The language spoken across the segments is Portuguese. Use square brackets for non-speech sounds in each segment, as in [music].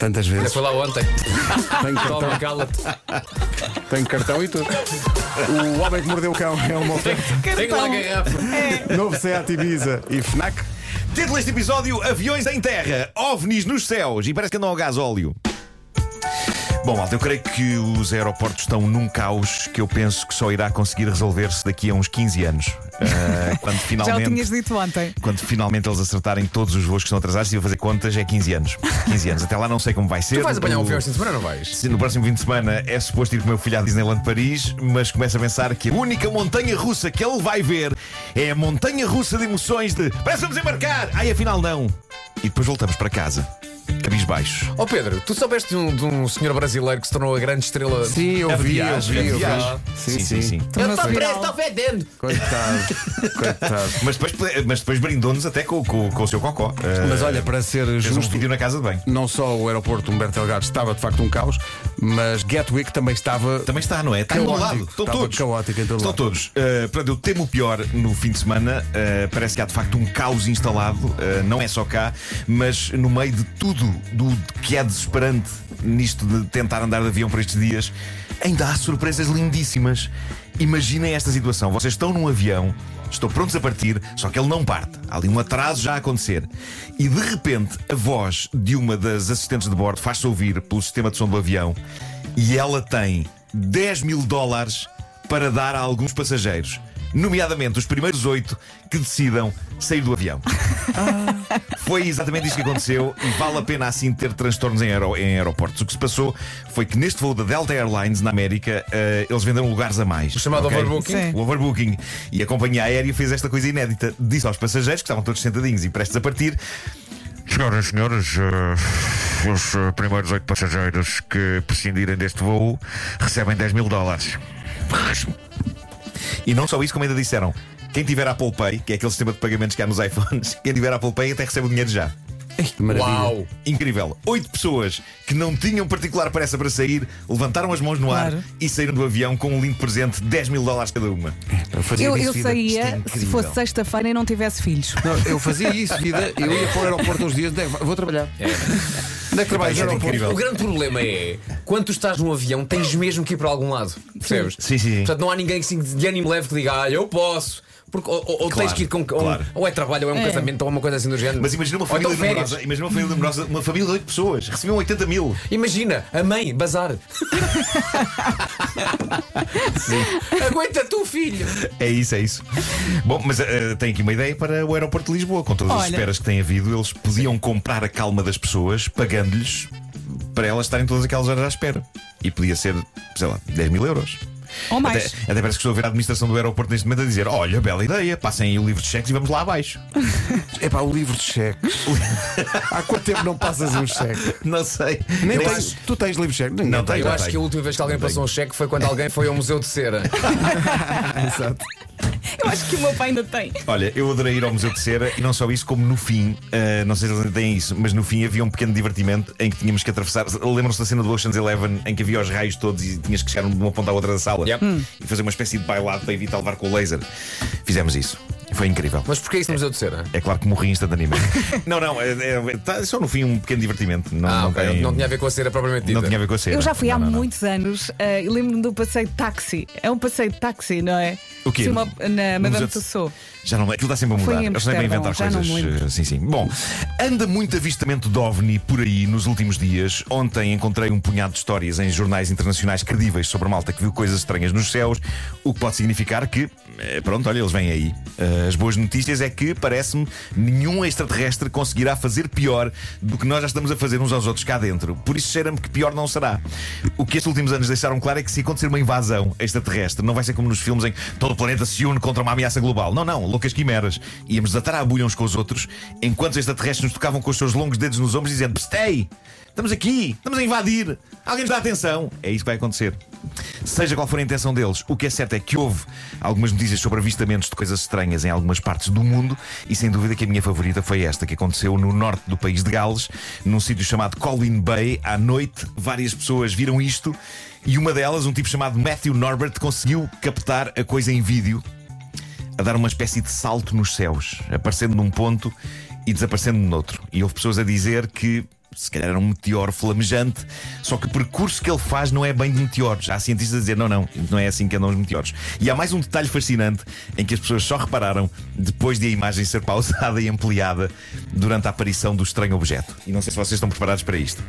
Tantas vezes. foi lá ontem. Tenho cartão, cala-te. tenho cartão e tudo. O Homem que Mordeu o Cão é uma oferta. Tenho lá a garrafa. Novo Seat Ibiza e FNAC. Título deste episódio: Aviões em terra, ovnis nos céus e parece que andam ao gás óleo. Bom, malta, eu creio que os aeroportos estão num caos que eu penso que só irá conseguir resolver-se daqui a uns 15 anos. Ah, [laughs] quando Já o finalmente. tinhas dito ontem. Quando finalmente eles acertarem todos os voos que estão atrasados, se eu fazer contas, é 15 anos. 15 anos. Até lá não sei como vai ser. Tu vais apanhar um avião esta semana, não vais? Sim, no próximo fim de semana é suposto ir com o meu filho à Disneyland Paris, mas começa a pensar que a única montanha russa que ele vai ver é a montanha russa de emoções de parece que vamos embarcar! Ai, afinal não! E depois voltamos para casa, cabisbaixos. Ó Pedro, tu soubeste de um, de um senhor brasileiro que se tornou a grande estrela. Sim, eu vi, eu vi, eu vi. Sim, sim. sim. Eu estou preso, estou fedendo. Coitado, [laughs] coitado. Mas depois, mas depois brindou-nos até com, com- com o seu cocó. Mas Ah, olha, para ser fez um justo, vídeo na casa de bem. não só o aeroporto Humberto Delgado estava de facto um caos, mas Gatwick também estava. Também está, não é? Está lado. Estão todos. caótico em todo Estão todos. Uh, portanto, eu temo o pior no fim de semana. Uh, parece que há de facto um caos instalado. Uh, não é só cá, mas no meio de tudo do que é desesperante nisto de tentar andar de avião por estes dias, ainda há surpresas lindíssimas. Imaginem esta situação: vocês estão num avião. Estou prontos a partir, só que ele não parte. Há ali um atraso já a acontecer. E de repente, a voz de uma das assistentes de bordo faz-se ouvir pelo sistema de som do avião e ela tem 10 mil dólares para dar a alguns passageiros, nomeadamente os primeiros oito que decidam sair do avião. Foi exatamente isso que aconteceu e vale a pena assim ter transtornos em, aero- em aeroportos. O que se passou foi que neste voo da Delta Airlines na América eh, eles venderam lugares a mais. O chamado ok? overbooking? Sim. O overbooking. E a companhia aérea fez esta coisa inédita. Disse aos passageiros que estavam todos sentadinhos e prestes a partir Senhoras e senhores, eh, os primeiros oito passageiros que prescindirem deste voo recebem 10 mil dólares. E não só isso, como ainda disseram: quem tiver Apple Pay, que é aquele sistema de pagamentos que há nos iPhones, [laughs] quem tiver Apple Pay até recebe o dinheiro já. Que maravilha. Uau! Incrível. Oito pessoas que não tinham particular pressa para sair levantaram as mãos no ar Claro. e saíram do avião com um lindo presente, 10 mil dólares cada uma. Eu fazia Eu, eu saía é se fosse sexta-feira e não tivesse filhos. Não, eu fazia isso, vida. Eu ia para o aeroporto uns dias, é vou trabalhar. Onde é que trabalhas? É no aeroporto? incrível. O grande problema é quando tu estás num avião, tens mesmo que ir para algum lado. Percebes? Sim, sim, sim. Portanto, não há ninguém assim de ânimo leve que diga, ah, eu posso. Porque, ou ou- ou Claro, tens que ir com. ou- claro. Ou é trabalho, ou é um É. casamento, ou uma coisa assim do género. Mas imagina uma Ou família então férias. numerosa, imagina uma família numerosa, uma família de oito pessoas, recebiam 80 mil. Imagina, a mãe, bazar. Aguenta tu, filho. É isso, é isso. Bom, mas eh, tenho aqui uma ideia para o aeroporto de Lisboa. Com todas as Olha. esperas que tem havido, eles podiam comprar a calma das pessoas, pagando-lhes para elas estarem todas aquelas horas à espera. E podia ser, sei lá, 10 mil euros. Ou mais. Até, até parece que estou a ver a administração do aeroporto neste momento a dizer: Olha, bela ideia, passem aí o livro de cheques e vamos lá abaixo. [laughs] É pá, o livro de cheques. [laughs] Há quanto tempo não passas um cheque? Não sei. Nem tens, acho- tu tens livro de cheque? Ninguém Não tem. tenho. Eu acho que a última vez que alguém passou um cheque foi quando alguém foi ao Museu de Cera. [laughs] Exato. Eu acho que o meu pai ainda tem. Olha, eu adorei ir ao Museu de Cera e não só isso, como no fim, ah, não sei se eles ainda têm isso, mas no fim havia um pequeno divertimento em que tínhamos que atravessar. Lembram-se da cena do Ocean's Eleven em que havia os raios todos e tinhas que chegar de uma ponta à outra da sala Yep. Hum. e fazer uma espécie de bailado para evitar levar com o laser. Fizemos isso. Foi incrível. Mas porquê isso no Museu de Cera? É claro que morri instantaneamente. [laughs] não, não, é, é- tá só no fim um pequeno divertimento. Não, Ah, não, ok. tem- Não tinha a ver com a cera propriamente dita. não tinha a ver com a cena. Eu já fui há Não, não, não. muitos anos eh, e lembro-me do passeio de táxi. É um passeio de táxi, não é? O quê? Sim, uma- na Madame Tussauds. Já não Aquilo está sempre a Foi mudar. Eles sempre a inventar já coisas. eh, Sim, sim. Bom, anda muito avistamento de OVNI por aí nos últimos dias. Ontem encontrei um punhado de histórias em jornais internacionais credíveis sobre a malta que viu coisas estranhas nos céus, o que pode significar que, eh, pronto, olha, eles vêm aí. Eh, As boas notícias é que, parece-me, nenhum extraterrestre conseguirá fazer pior do que nós já estamos a fazer uns aos outros cá dentro. Por isso, cheira-me que pior não será. O que estes últimos anos deixaram claro é que se acontecer uma invasão extraterrestre, não vai ser como nos filmes em que todo o planeta se une contra uma ameaça global. Não, não, loucas quimeras. Íamos desatar a agulha uns com os outros, enquanto os extraterrestres nos tocavam com os seus longos dedos nos ombros, dizendo: Stay! Estamos aqui, estamos a invadir. Alguém nos dá atenção. É isso que vai acontecer. Seja qual for a intenção deles, o que é certo é que houve algumas notícias sobre avistamentos de coisas estranhas em algumas partes do mundo e sem dúvida que a minha favorita foi esta, que aconteceu no norte do país de Gales, num sítio chamado Colwyn Bay. À noite, várias pessoas viram isto e uma delas, um tipo chamado Matthew Norbert, conseguiu captar a coisa em vídeo a dar uma espécie de salto nos céus, aparecendo num ponto e desaparecendo noutro. E houve pessoas a dizer que se calhar era um meteoro flamejante, só que o percurso que ele faz não é bem de meteoros. Há cientistas a dizer: não, não, não é assim que andam os meteoros. E há mais um detalhe fascinante em que as pessoas só repararam depois de a imagem ser pausada e ampliada durante a aparição do estranho objeto. E não sei se vocês estão preparados para isto.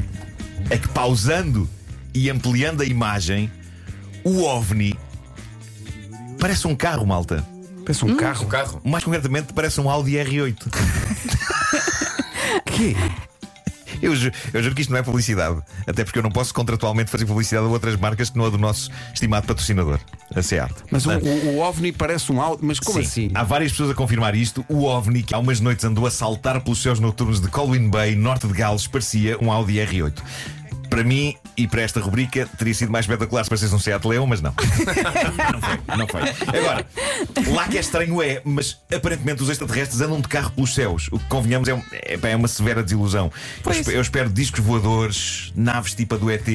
É que pausando e ampliando a imagem, o OVNI parece um carro, malta. Pensa um O carro. carro. Mais concretamente, parece um Audi R8. [laughs] Quê? Eu, ju- eu juro que isto não é publicidade. Até porque eu não posso contratualmente fazer publicidade a outras marcas que não a do nosso estimado patrocinador, a SEAT. Mas o, o- o OVNI parece um Audi. Mas como sim, assim? Há várias pessoas a confirmar isto. O OVNI, que há umas noites andou a saltar pelos céus noturnos de Colwyn Bay, norte de Gales, parecia um Audi R8. Para mim e para esta rubrica teria sido mais espetacular se parecesse um Seat Leon, mas não. [laughs] não foi, não foi. Agora, lá que é estranho é, mas aparentemente os extraterrestres andam de carro pelos céus. O que convenhamos é, um- é, é uma severa desilusão. Eu, espe- eu espero discos voadores, naves tipo a do ET,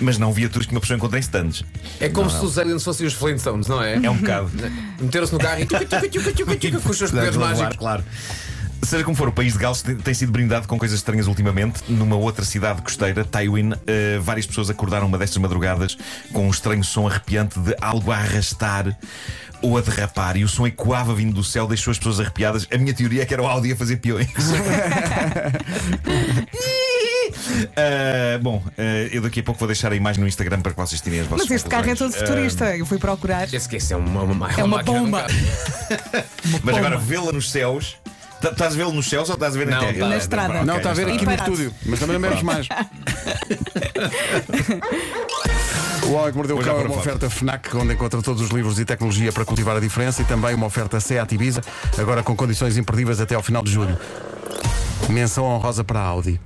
mas não viaturas que uma pessoa encontra em stands. É como se os aliens fossem os Flintstones, não é? É um bocado. Meteram-se no carro e tuca, tuca, tuca, tuca, tuca, com os seus poderes Claro, mágicos. Claro. Seja como for, o país de Gales tem, tem sido brindado com coisas estranhas ultimamente. Numa outra cidade costeira, Tywin, eh, várias pessoas acordaram uma destas madrugadas com um estranho som arrepiante de algo a arrastar ou a derrapar. E o som ecoava vindo do céu, deixou as pessoas arrepiadas. A minha teoria é que era o Audi a fazer peões. Ah, [laughs] [laughs] bom, ah, eu daqui a pouco vou deixar a imagem no Instagram para que vocês tirem as vossas Mas este carro é todo futurista. Eu fui procurar. Esse que esse é uma, uma, É uma máquina de um bomba. Ah, [laughs] mas agora vê-la nos céus. Tá- Estás a vê-lo nos céus ou estás a ver na terra? tá. Na estrada. Não, está a ver na aqui no estúdio. Mas também não vemos mais. [laughs] O Homem que Mordeu o Cão é uma oferta FNAC, onde encontra todos os livros e tecnologia para cultivar a diferença e também uma oferta SEAT Ibiza, agora com condições imperdíveis até ao final de julho. Menção honrosa para a Audi.